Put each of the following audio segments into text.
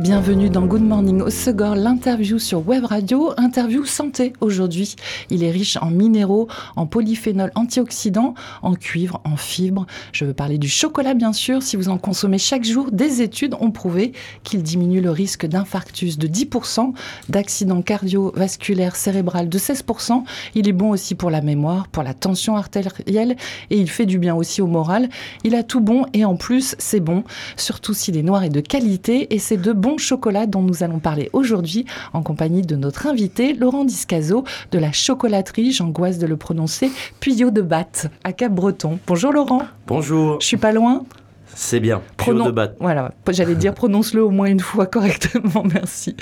bienvenue dans Good Morning au Segor, l'interview sur Web Radio, interview santé aujourd'hui. Il est riche en minéraux, en polyphénols antioxydants, en cuivre, en fibres. Je veux parler du chocolat bien sûr, si vous en consommez chaque jour, des études ont prouvé qu'il diminue le risque d'infarctus de 10%, d'accident cardiovasculaire cérébral de 16%. Il est bon aussi pour la mémoire, pour la tension artérielle et il fait du bien aussi au moral. Il a tout bon et en plus c'est bon, surtout s'il est noir et de qualité et c'est de bons chocolats dont nous allons parler aujourd'hui en compagnie de notre invité Laurent Discazo de la chocolaterie, j'angoisse de le prononcer, Puyot de Batte à Cap-Breton. Bonjour Laurent. Bonjour. Je suis pas loin c'est bien. Pronon... de batte. Voilà, j'allais dire prononce-le au moins une fois correctement. Merci.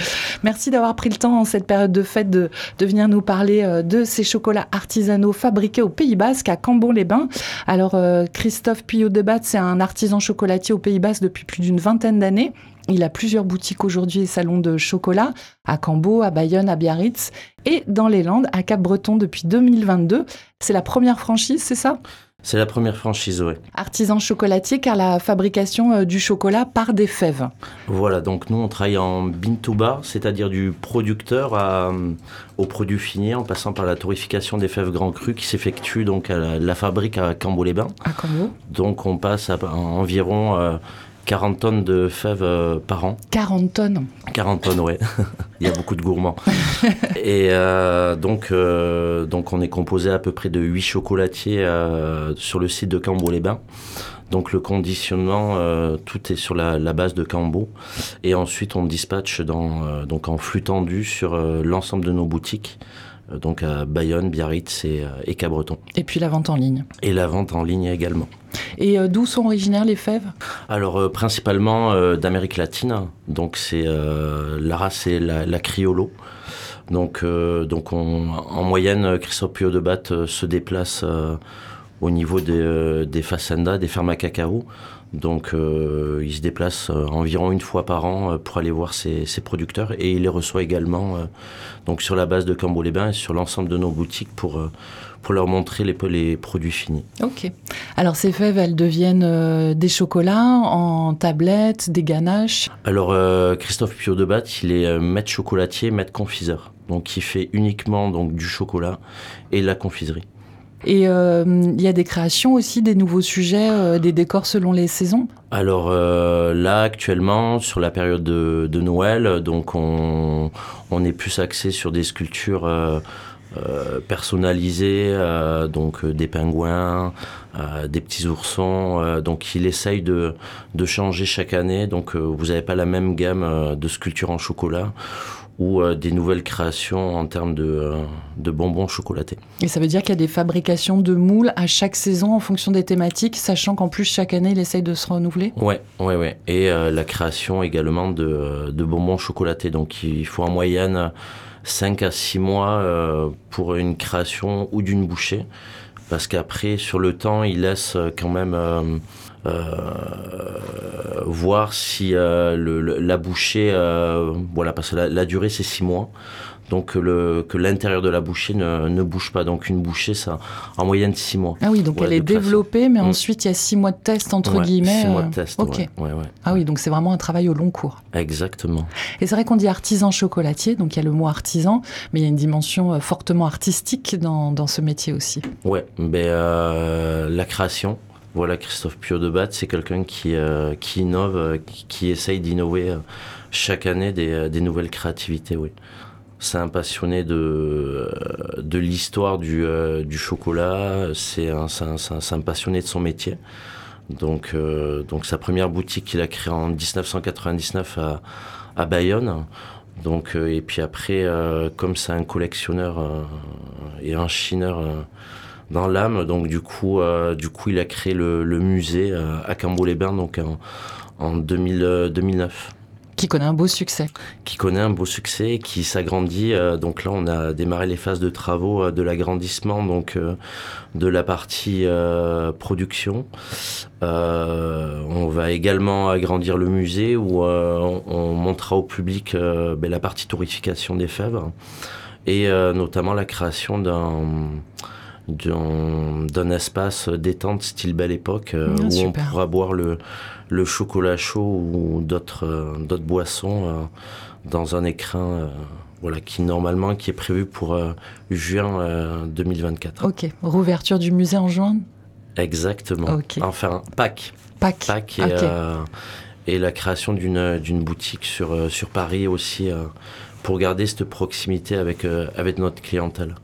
Merci d'avoir pris le temps en cette période de fête de, de venir nous parler euh, de ces chocolats artisanaux fabriqués au Pays Basque à Cambon-les-Bains. Alors euh, Christophe Puyot de Batte, c'est un artisan chocolatier au Pays Basque depuis plus d'une vingtaine d'années. Il a plusieurs boutiques aujourd'hui et salons de chocolat à Cambo, à Bayonne, à Biarritz et dans les Landes, à Cap-Breton depuis 2022. C'est la première franchise, c'est ça? C'est la première franchise, oui. Artisan chocolatier, car la fabrication euh, du chocolat par des fèves. Voilà, donc nous on travaille en bin to bar, c'est-à-dire du producteur au produit fini, en passant par la torréfication des fèves grand cru qui s'effectue donc à la, fabrique à Cambo-les-Bains. À Cambo. Donc on passe à, environ euh, 40 tonnes de fèves euh, par an. 40 tonnes 40 tonnes, oui. Il y a beaucoup de gourmands. et euh, donc, euh, donc, on est composé à peu près de 8 chocolatiers sur le site de Cambo-les-Bains. Donc le conditionnement, tout est sur la, base de Cambo. Et ensuite, on dispatche dans, donc en flux tendu sur l'ensemble de nos boutiques. Euh, donc à Bayonne, Biarritz et, euh, et, Cabreton. Et puis la vente en ligne. Et la vente en ligne également. Et euh, d'où sont originaires les fèves? Alors principalement d'Amérique latine. Donc c'est la race et la, la criollo. Donc, donc on, en moyenne, Christophe Pio de Batte se déplace au niveau des, des facendas, des fermes à cacao. Donc euh, il se déplace euh, environ une fois par an euh, pour aller voir ses, producteurs et il les reçoit également donc sur la base de Cambo-les-Bains et sur l'ensemble de nos boutiques pour, pour leur montrer les, les produits finis. Ok. Alors ces fèves, elles deviennent des chocolats en tablettes, des ganaches? Alors Christophe Pio de Batte, il est maître chocolatier, maître confiseur. Donc il fait uniquement donc, du chocolat et de la confiserie. Et euh, il y a des créations aussi, des nouveaux sujets, euh, des décors selon les saisons Alors euh, là, actuellement, sur la période de, Noël, donc on, on, est plus axé sur des sculptures personnalisées, donc des pingouins, des petits oursons. donc il essaye de, de changer chaque année. Donc vous n'avez pas la même gamme de sculptures en chocolat ou euh, des nouvelles créations en termes de, euh, de, bonbons chocolatés. Et ça veut dire qu'il y a des fabrications de moules à chaque saison en fonction des thématiques, sachant qu'en plus chaque année il essaye de se renouveler? Ouais, ouais, ouais. Et euh, la création également de, de, bonbons chocolatés. Donc il faut en moyenne 5 à 6 mois pour une création ou d'une bouchée. Parce qu'après, sur le temps, il laisse quand même voir si euh, le, la bouchée, euh, voilà, parce que la, durée c'est six mois donc le, que l'intérieur de la bouchée ne, ne, bouge pas. Donc une bouchée, ça en moyenne six mois. Ah oui, donc elle est développée, mais mm. ensuite il y a six mois de test entre guillemets. Six mois de test. Ok. ah oui, donc c'est vraiment un travail au long cours. Exactement. Et c'est vrai qu'on dit artisan chocolatier, donc il y a le mot artisan, mais il y a une dimension fortement artistique dans, dans ce métier aussi. Ouais, euh, la création, voilà, Christophe Pio de Batte, c'est quelqu'un qui, euh, qui innove, euh, qui, essaye d'innover euh, chaque année des, nouvelles créativités, oui. C'est un passionné de, de l'histoire du, chocolat, c'est un, un, passionné de son métier. Donc, donc sa première boutique qu'il a créée en 1999 à, à Bayonne. Donc, et puis après, comme c'est un collectionneur et un chineur dans l'âme. Donc du coup, euh, du coup, il a créé le, musée euh, à Cambo-les-Bains donc en, en 2009. Qui connaît un beau succès. Qui connaît un beau succès, qui s'agrandit. Euh, donc là, on a démarré les phases de travaux euh, de l'agrandissement, donc euh, de la partie production. on va également agrandir le musée où on, montrera au public ben, la partie tourification des fèves et notamment la création d'un d'un espace détente style belle époque ah, où on pourra boire le, le chocolat chaud ou d'autres euh, d'autres boissons euh, dans un écrin euh, voilà, qui normalement qui est prévu pour juin 2024. Ok, rouverture du musée en juin? Exactement. Enfin, Pâques. Pâques. Pâques et, et, la création d'une boutique sur, sur Paris aussi pour garder cette proximité avec, avec notre clientèle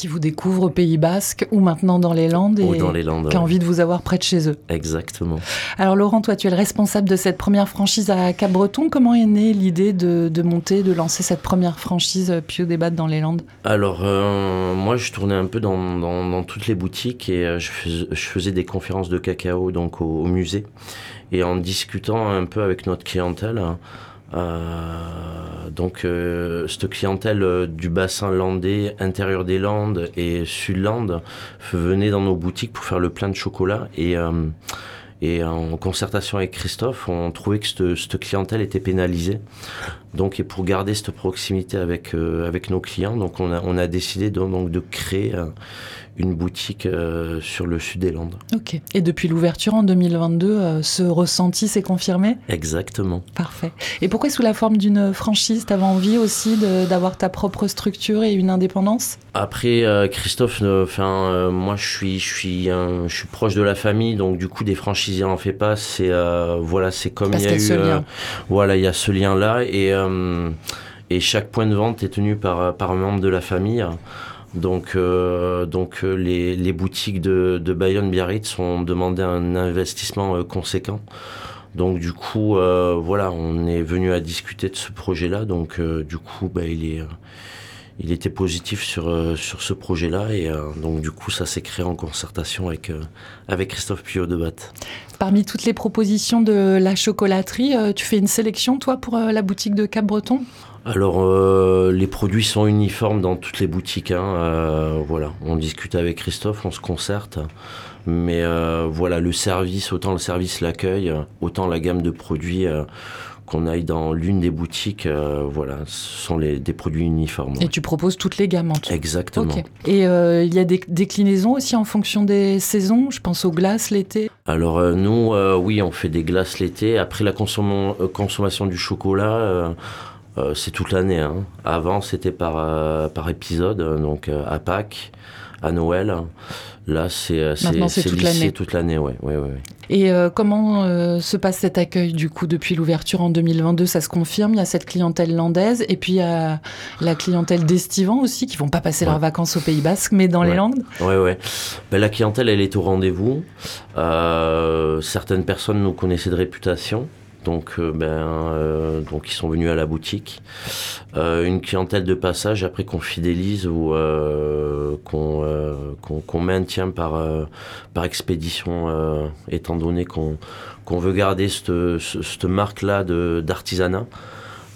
qui vous découvrent au Pays Basque ou maintenant dans les Landes et dans les Landes, qui a envie de vous avoir près de chez eux. Exactement. Alors Laurent, toi tu es le responsable de cette première franchise à Cap-Breton. Comment est née l'idée de, monter, de lancer cette première franchise euh, Pio Débat dans les Landes? Alors euh, moi je tournais un peu dans, toutes les boutiques et euh, je, faisais, des conférences de cacao donc au musée. Et en discutant un peu avec notre clientèle, donc euh, cette clientèle euh, du bassin landais, intérieur des Landes et Sud-Landes venait dans nos boutiques pour faire le plein de chocolat et et en concertation avec Christophe, on trouvait que cette, clientèle était pénalisée. Donc, et pour garder cette proximité avec, avec nos clients, donc on a, on a décidé de, donc de créer une boutique euh, sur le sud des Landes. Ok. Et depuis l'ouverture en 2022, euh, ce ressenti s'est confirmé? Exactement. Parfait. Et pourquoi sous la forme d'une franchise Tu avais envie aussi d'avoir ta propre structure et une indépendance? Après, euh, Christophe, enfin, moi je suis, je, suis, je suis proche de la famille, donc du coup, des franchisés n'en fait pas. C'est voilà, c'est comme il y a, eu. voilà, il y a ce lien-là. Et, et chaque point de vente est tenu par, par un membre de la famille. Donc, euh, donc euh, les, les, boutiques de, de Bayonne Biarritz ont demandé un investissement euh, conséquent. Donc du coup, voilà, on est venu à discuter de ce projet-là. Donc du coup, bah, il est il était positif sur, sur ce projet-là et donc du coup ça s'est créé en concertation avec, avec Christophe Puyot de Batte. Parmi toutes les propositions de la chocolaterie, tu fais une sélection toi pour la boutique de Cap-Breton alors, euh, les produits sont uniformes dans toutes les boutiques. Hein, euh, voilà, on discute avec Christophe, on se concerte. Mais euh, voilà, le service, autant le service l'accueil, autant la gamme de produits qu'on aille dans l'une des boutiques, voilà, ce sont les, des produits uniformes. Et tu proposes toutes les gammes en tout Exactement. Et il y a des déclinaisons aussi en fonction des saisons? Je pense aux glaces l'été Alors nous, oui, on fait des glaces l'été. Après la consommation du chocolat euh, c'est toute l'année. Hein. Avant, c'était par, euh, par épisode, donc euh, à Pâques, à Noël. Là, c'est l'année. toute l'année, ouais, ouais, ouais, Et comment se passe cet accueil du coup depuis l'ouverture en 2022 Ça se confirme Il y a cette clientèle landaise et puis il y a la clientèle d'estivants aussi qui vont pas passer leurs vacances au Pays Basque, mais dans les Landes. Ouais, ouais. Ben, la clientèle, elle est au rendez-vous. certaines personnes nous connaissaient de réputation. Donc, euh, ben, euh, donc ils sont venus à la boutique. Euh, une clientèle de passage après qu'on fidélise ou qu'on maintient par par expédition, étant donné qu'on veut garder cette, cette marque-là d'artisanat.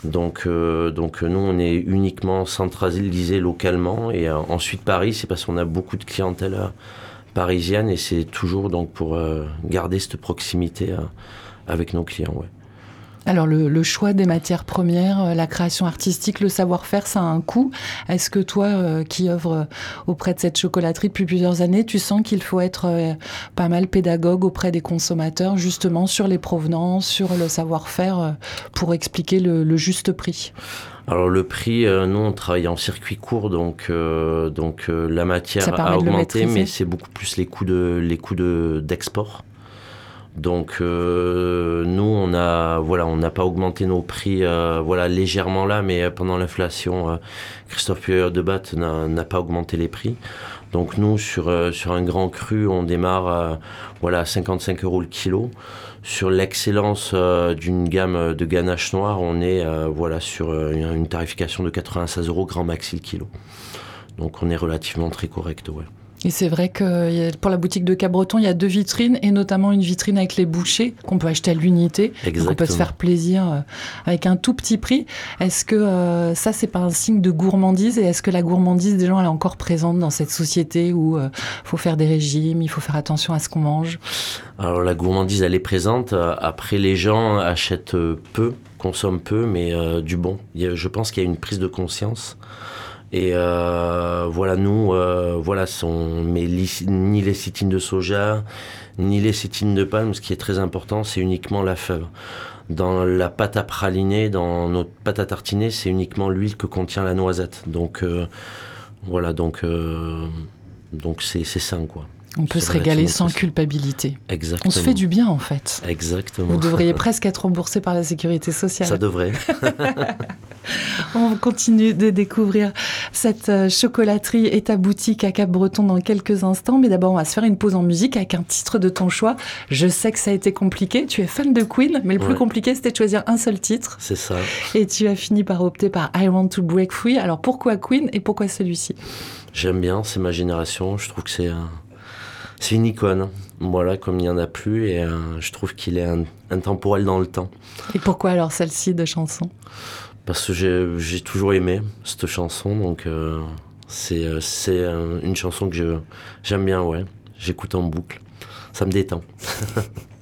Donc, donc nous, on est uniquement centralisé localement. Et ensuite, Paris, c'est parce qu'on a beaucoup de clientèle parisienne et c'est toujours donc pour garder cette proximité avec nos clients. Ouais. Alors le, choix des matières premières, euh, la création artistique, le savoir-faire, ça a un coût. Est-ce que toi, euh, qui œuvres auprès de cette chocolaterie depuis plusieurs années, tu sens qu'il faut être euh, pas mal pédagogue auprès des consommateurs, justement sur les provenances, sur le savoir-faire, pour expliquer le, juste prix? Alors le prix, nous on travaille en circuit court, donc donc la matière a augmenté, mais c'est beaucoup plus les coûts de les coûts d'export. Donc euh, nous on a voilà on n'a pas augmenté nos prix euh, voilà légèrement là mais pendant l'inflation euh, Christophe Puyer de Batte n'a pas augmenté les prix. Donc nous sur sur un grand cru on démarre voilà à 55 euros le kilo. Sur l'excellence d'une gamme de ganache noire on est voilà sur une, une tarification de 96 euros grand maxi le kilo. Donc on est relativement très correct ouais. Et c'est vrai que pour la boutique de Cabreton, il y a deux vitrines et notamment une vitrine avec les bouchées qu'on peut acheter à l'unité. On peut se faire plaisir euh, avec un tout petit prix. Est-ce que euh, ça, c'est pas un signe de gourmandise? Et est-ce que la gourmandise des gens, elle est encore présente dans cette société où il faut faire des régimes, il faut faire attention à ce qu'on mange? Alors la gourmandise, elle est présente. Après, les gens achètent peu, consomment peu, mais du bon. Je pense qu'il y a une prise de conscience. Et euh, voilà, nous, euh, voilà, sont, mais ni les cétines de soja, ni les cétines de palme. Ce qui est très important, c'est uniquement la fève. Dans la pâte à praliner, dans notre pâte à tartiner, c'est uniquement l'huile que contient la noisette. Donc euh, voilà, donc donc c'est sain quoi. On peut se régaler sans culpabilité. Exactement. On se fait du bien en fait. Exactement. Vous devriez presque être remboursé par la sécurité sociale. Ça devrait. On continue de découvrir cette euh, chocolaterie et ta boutique à Cap-Breton dans quelques instants. Mais d'abord, on va se faire une pause en musique avec un titre de ton choix. Je sais que ça a été compliqué. Tu es fan de Queen, mais le plus compliqué, c'était de choisir un seul titre. C'est ça. Et tu as fini par opter par I Want to Break Free. Alors pourquoi Queen et pourquoi celui-ci? J'aime bien, c'est ma génération. Je trouve que c'est un c'est une icône. Voilà, comme il n'y en a plus, et euh, je trouve qu'il est intemporel dans le temps. Et pourquoi alors celle-ci de chanson Parce que j'ai toujours aimé cette chanson, donc euh, c'est euh, une chanson que j'aime bien, ouais. J'écoute en boucle. Ça me détend.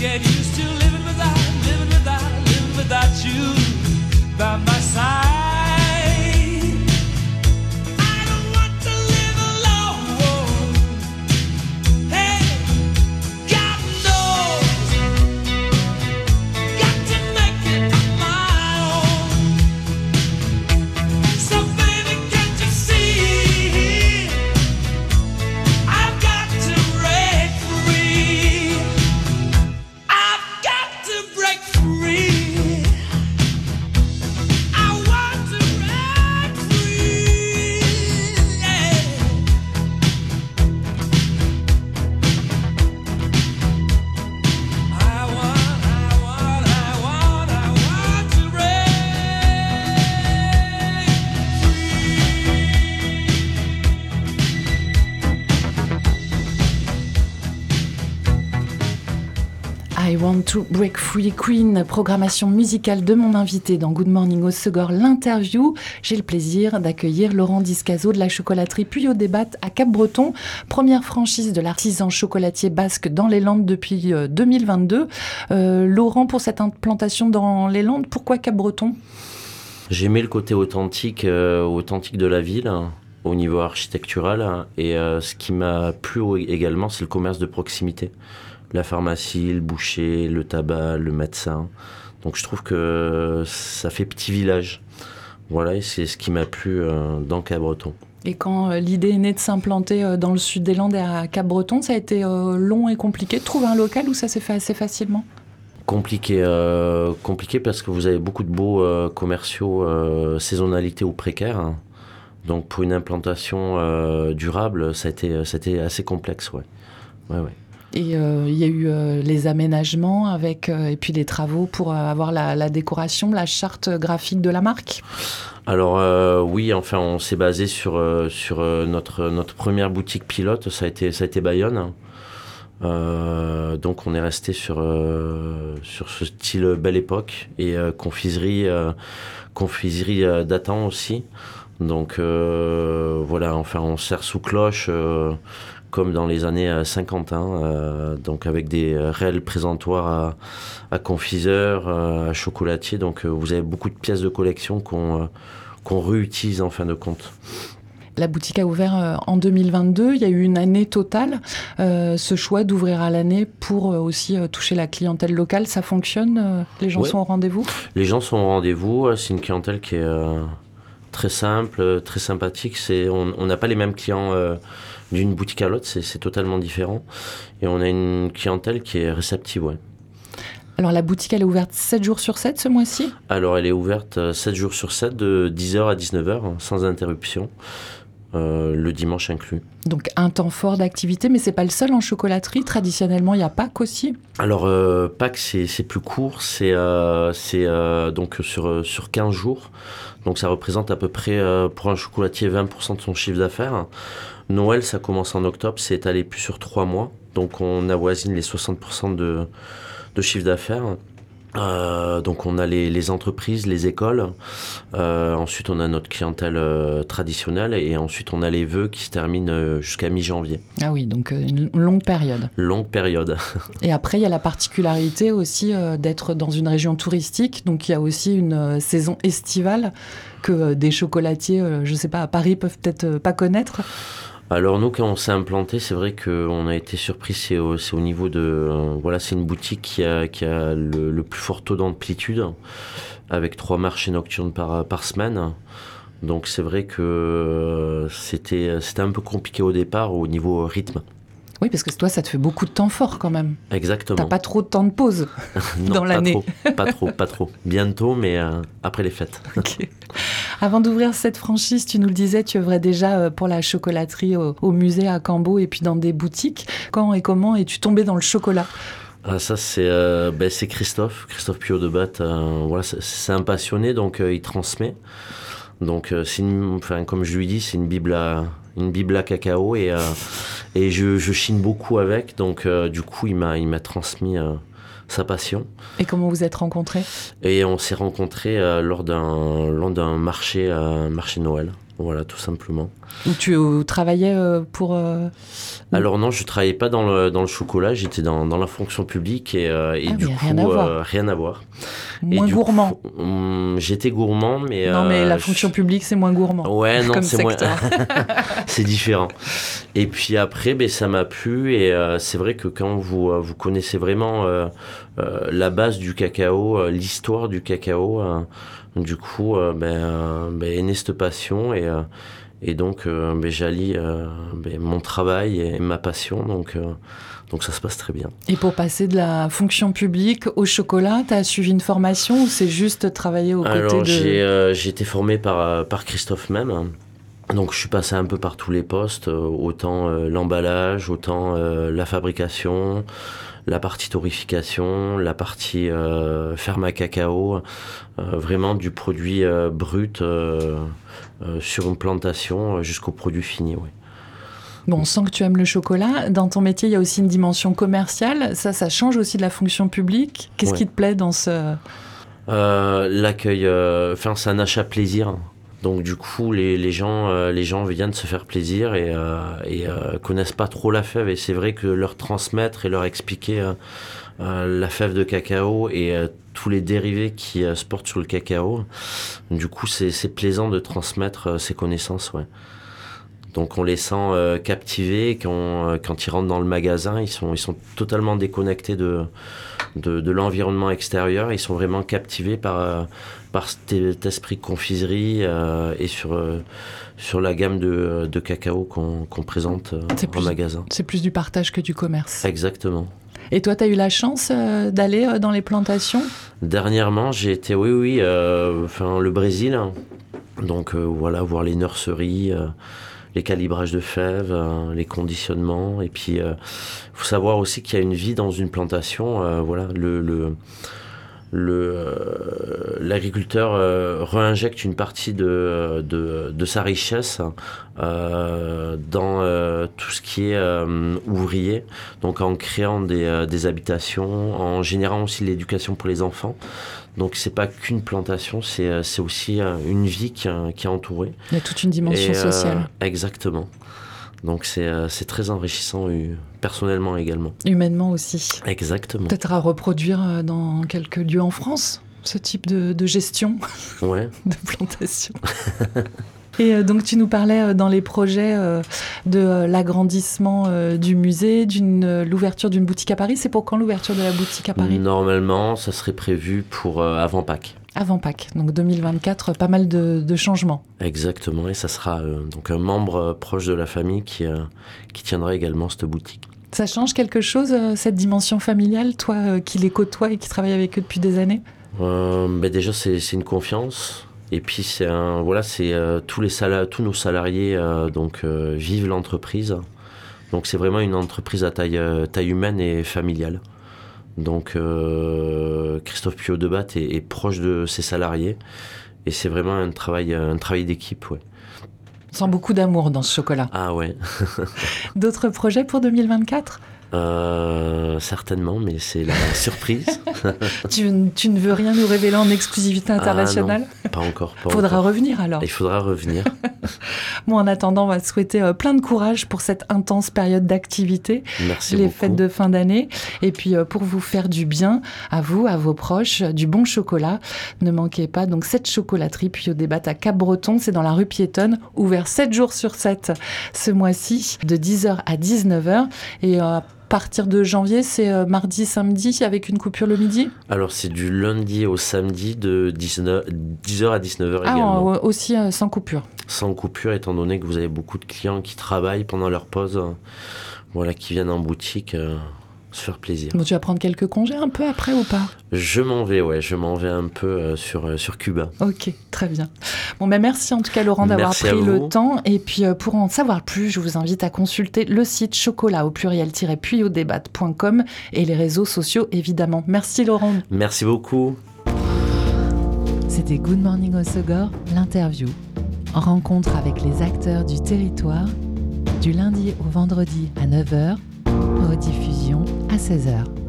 get you. Want to Break Free Queen, programmation musicale de mon invité dans Good Morning au Segor, l'interview. J'ai le plaisir d'accueillir Laurent Discazo de la chocolaterie Puyo Débat à Cap-Breton, première franchise de l'artisan chocolatier basque dans les Landes depuis 2022. Euh, euh, Laurent, pour cette implantation dans les Landes, pourquoi Cap-Breton? J'aimais le côté authentique, euh, authentique de la ville hein, au niveau architectural hein, et ce qui m'a plu également, c'est le commerce de proximité la pharmacie, le boucher, le tabac, le médecin. Donc je trouve que ça fait petit village. Voilà, et c'est ce qui m'a plu euh, dans Cap-Breton. Et quand euh, l'idée est née de s'implanter euh, dans le sud des Landes et à Cap-Breton, ça a été long et compliqué de trouver un local ou ça s'est fait assez facilement? Compliqué, compliqué parce que vous avez beaucoup de beaux commerciaux saisonnalité ou précaires. Hein. Donc pour une implantation durable, ça a, été, ça a été assez complexe, ouais. ouais, ouais. Et euh, il y a eu euh, les aménagements avec, euh, et puis les travaux pour avoir la, décoration, la charte graphique de la marque alors oui, enfin on s'est basé sur, sur notre, notre première boutique pilote, ça a été, ça a été Bayonne. donc on est resté sur, sur ce style belle époque et confiserie, confiserie datant aussi. Donc voilà, enfin on sert sous cloche comme dans les années 50, euh, hein, euh, donc avec des euh, réels présentoirs à, confiseurs, à chocolatiers. Donc vous avez beaucoup de pièces de collection qu'on qu'on réutilise en fin de compte. La boutique a ouvert en 2022. Il y a eu une année totale. ce choix d'ouvrir à l'année pour aussi toucher la clientèle locale, ça fonctionne Les gens sont au rendez-vous? Les gens sont au rendez-vous. C'est une clientèle qui est très simple, très sympathique. on n'a pas les mêmes clients d'une boutique à l'autre, c'est totalement différent. Et on a une clientèle qui est réceptive, ouais. Alors la boutique, elle est ouverte 7 jours sur 7 ce mois-ci? Alors elle est ouverte 7 euh, jours sur 7 de 10h à 19h sans interruption. Euh, le dimanche inclus. Donc un temps fort d'activité, mais c'est pas le seul en chocolaterie. Traditionnellement, il y a Pâques aussi. Alors euh, Pâques, c'est plus court, c'est euh, donc sur, sur 15 jours. Donc ça représente à peu près pour un chocolatier 20% de son chiffre d'affaires. Noël, ça commence en octobre, c'est étalé plus sur trois mois. Donc on avoisine les 60% de, de chiffre d'affaires. Euh, donc on a les, entreprises, les écoles, euh, ensuite on a notre clientèle euh, traditionnelle et ensuite on a les vœux qui se terminent jusqu'à mi-janvier. Ah oui, donc une longue période. Longue période. et après il y a la particularité aussi d'être dans une région touristique, donc il y a aussi une saison estivale que des chocolatiers, je ne sais pas, à Paris peuvent peut-être pas connaître. Alors nous, quand on s'est implanté, c'est vrai qu'on a été surpris. C'est au, niveau de, voilà, c'est une boutique qui a, le, plus fort taux d'amplitude, avec trois marchés nocturnes par, semaine. Donc c'est vrai que euh, c'était un peu compliqué au départ au niveau rythme. Oui, parce que toi, ça te fait beaucoup de temps fort quand même. Exactement. T'as pas trop de temps de pause dans l'année. Pas trop, pas trop. Bientôt, mais euh, après les fêtes. Avant d'ouvrir cette franchise, tu nous le disais, tu œuvrais déjà euh, pour la chocolaterie au, musée à Cambo et puis dans des boutiques. Quand et comment es-tu tombé dans le chocolat? Ah, ça c'est euh, ben, c'est Christophe, Christophe Pio de Batte. voilà, c'est un passionné donc il transmet. Donc c'est enfin comme je lui dis, c'est une bible à une bible à cacao et et je, je, chine beaucoup avec, donc euh, du coup, il m'a, il m'a transmis euh, sa passion. Et comment vous êtes rencontrés? Et on s'est rencontrés euh, lors d'un, lors d'un marché, marché Noël. Voilà, tout simplement. Où tu travaillais pour... Alors non, je travaillais pas dans le, dans le chocolat, j'étais dans, dans la fonction publique et, et ah, du coup, rien à voir. rien à voir. Moins gourmand. Hum, j'étais gourmand, mais. Non, mais la fonction publique, c'est moins gourmand. Ouais, non, c'est moins. c'est différent. Et puis après, ben, ça m'a plu et euh, c'est vrai que quand vous, euh, vous connaissez vraiment euh, la base du cacao, l'histoire du cacao, du coup, ben, ben, est cette passion et. et donc, ben, j'allie ben, mon travail et ma passion. Donc, donc ça se passe très bien. Et pour passer de la fonction publique au chocolat, tu as suivi une formation ou c'est juste travailler aux côtés de... Alors j'ai été formé par, par Christophe même. Donc je suis passé un peu par tous les postes, euh, autant euh, l'emballage, autant euh, la fabrication, la partie torrification, la partie ferme à cacao, vraiment du produit brut sur une plantation jusqu'au produit fini. Oui. Bon, on sent que tu aimes le chocolat. Dans ton métier, il y a aussi une dimension commerciale. Ça, ça change aussi de la fonction publique. Qu'est-ce qui te plaît dans ce... Euh, l'accueil, euh, enfin, c'est un achat plaisir. Donc du coup, les, les gens, euh, les gens viennent se faire plaisir et, et connaissent pas trop la fève. Et c'est vrai que leur transmettre et leur expliquer la fève de cacao et tous les dérivés qui se portent sur le cacao, du coup, c'est plaisant de transmettre ces connaissances. Ouais. Donc on les sent captivés quand, quand ils rentrent dans le magasin, ils sont, ils sont totalement déconnectés de, de, l'environnement extérieur. Ils sont vraiment captivés par, euh, par cet esprit confiserie euh, et sur, euh, sur la gamme de, de cacao qu'on présente en magasin. C'est plus du partage que du commerce. Exactement. Et toi, tu as eu la chance d'aller dans les plantations? Dernièrement, j'ai été, oui, oui, enfin, le Brésil. Donc voilà, voir les nurseries les calibrages de fèves, euh, les conditionnements. Et puis, il euh, faut savoir aussi qu'il y a une vie dans une plantation. Euh, voilà, le, le l'agriculteur réinjecte une partie de, de, de sa richesse euh, dans tout ce qui est ouvrier, donc en créant des, des habitations, en générant aussi l'éducation pour les enfants. Donc c'est pas qu'une plantation, c'est euh, aussi euh, une vie qui, qui, est entourée. Il y a toute une dimension euh, sociale. Exactement. Donc c'est très enrichissant personnellement également. Humainement aussi. Exactement. Peut-être à reproduire dans quelques lieux en France, ce type de, de gestion ouais. de plantation. Et euh, donc tu nous parlais euh, dans les projets euh, de l'agrandissement du musée, d'une l'ouverture d'une boutique à Paris. C'est pour quand l'ouverture de la boutique à Paris? Normalement, ça serait prévu pour avant Pâques. Avant Pâques, donc 2024, pas mal de, changements. Exactement, et ça sera donc un membre proche de la famille qui, qui tiendra également cette boutique. Ça change quelque chose, cette dimension familiale, toi qui les côtoies et qui travailles avec eux depuis des années? Ben Déjà, c'est une confiance. Et puis c'est un voilà, c'est euh, tous les tous nos salariés euh, donc euh, vivent l'entreprise. Donc c'est vraiment une entreprise à taille taille humaine et familiale. Donc Christophe Pio Debat est, est, proche de ses salariés et c'est vraiment un travail un travail d'équipe, ouais. Sent beaucoup d'amour dans ce chocolat. Ah ouais. D'autres projets pour 2024 euh, certainement, mais c'est la surprise. tu, ne veux rien nous révéler en exclusivité ah, internationale Pas encore. Il faudra revenir alors. Il faudra revenir. bon, en attendant, on va te souhaiter euh, plein de courage pour cette intense période d'activité. Merci Les fêtes de fin d'année. Et puis, euh, pour vous faire du bien, à vous, à vos proches, du bon chocolat. Ne manquez pas donc cette chocolaterie, puis au débat à Cap-Breton, c'est dans la rue piétonne, ouvert 7 jours sur 7 ce mois-ci, de 10h à 19h. Et partir de janvier, c'est euh, mardi, samedi, avec une coupure le midi? Alors, c'est du lundi au samedi de 19, 10h à 19h ah, également. aussi euh, sans coupure Sans coupure, étant donné que vous avez beaucoup de clients qui travaillent pendant leur pause, voilà, qui viennent en boutique se faire plaisir. Bon, tu vas prendre quelques congés un peu après ou pas? Je m'en vais, ouais, je m'en vais un peu euh, sur, euh, sur Cuba. Ok, très bien. Bon, ben merci en tout cas Laurent d'avoir pris le temps. Et puis euh, pour en savoir plus, je vous invite à consulter le site chocolat au pluriel-puyodebat.com et les réseaux sociaux évidemment. Merci Laurent. Merci beaucoup. C'était Good Morning Osogor, l'interview. Rencontre avec les acteurs du territoire du lundi au vendredi à 9h rediffusion 16h.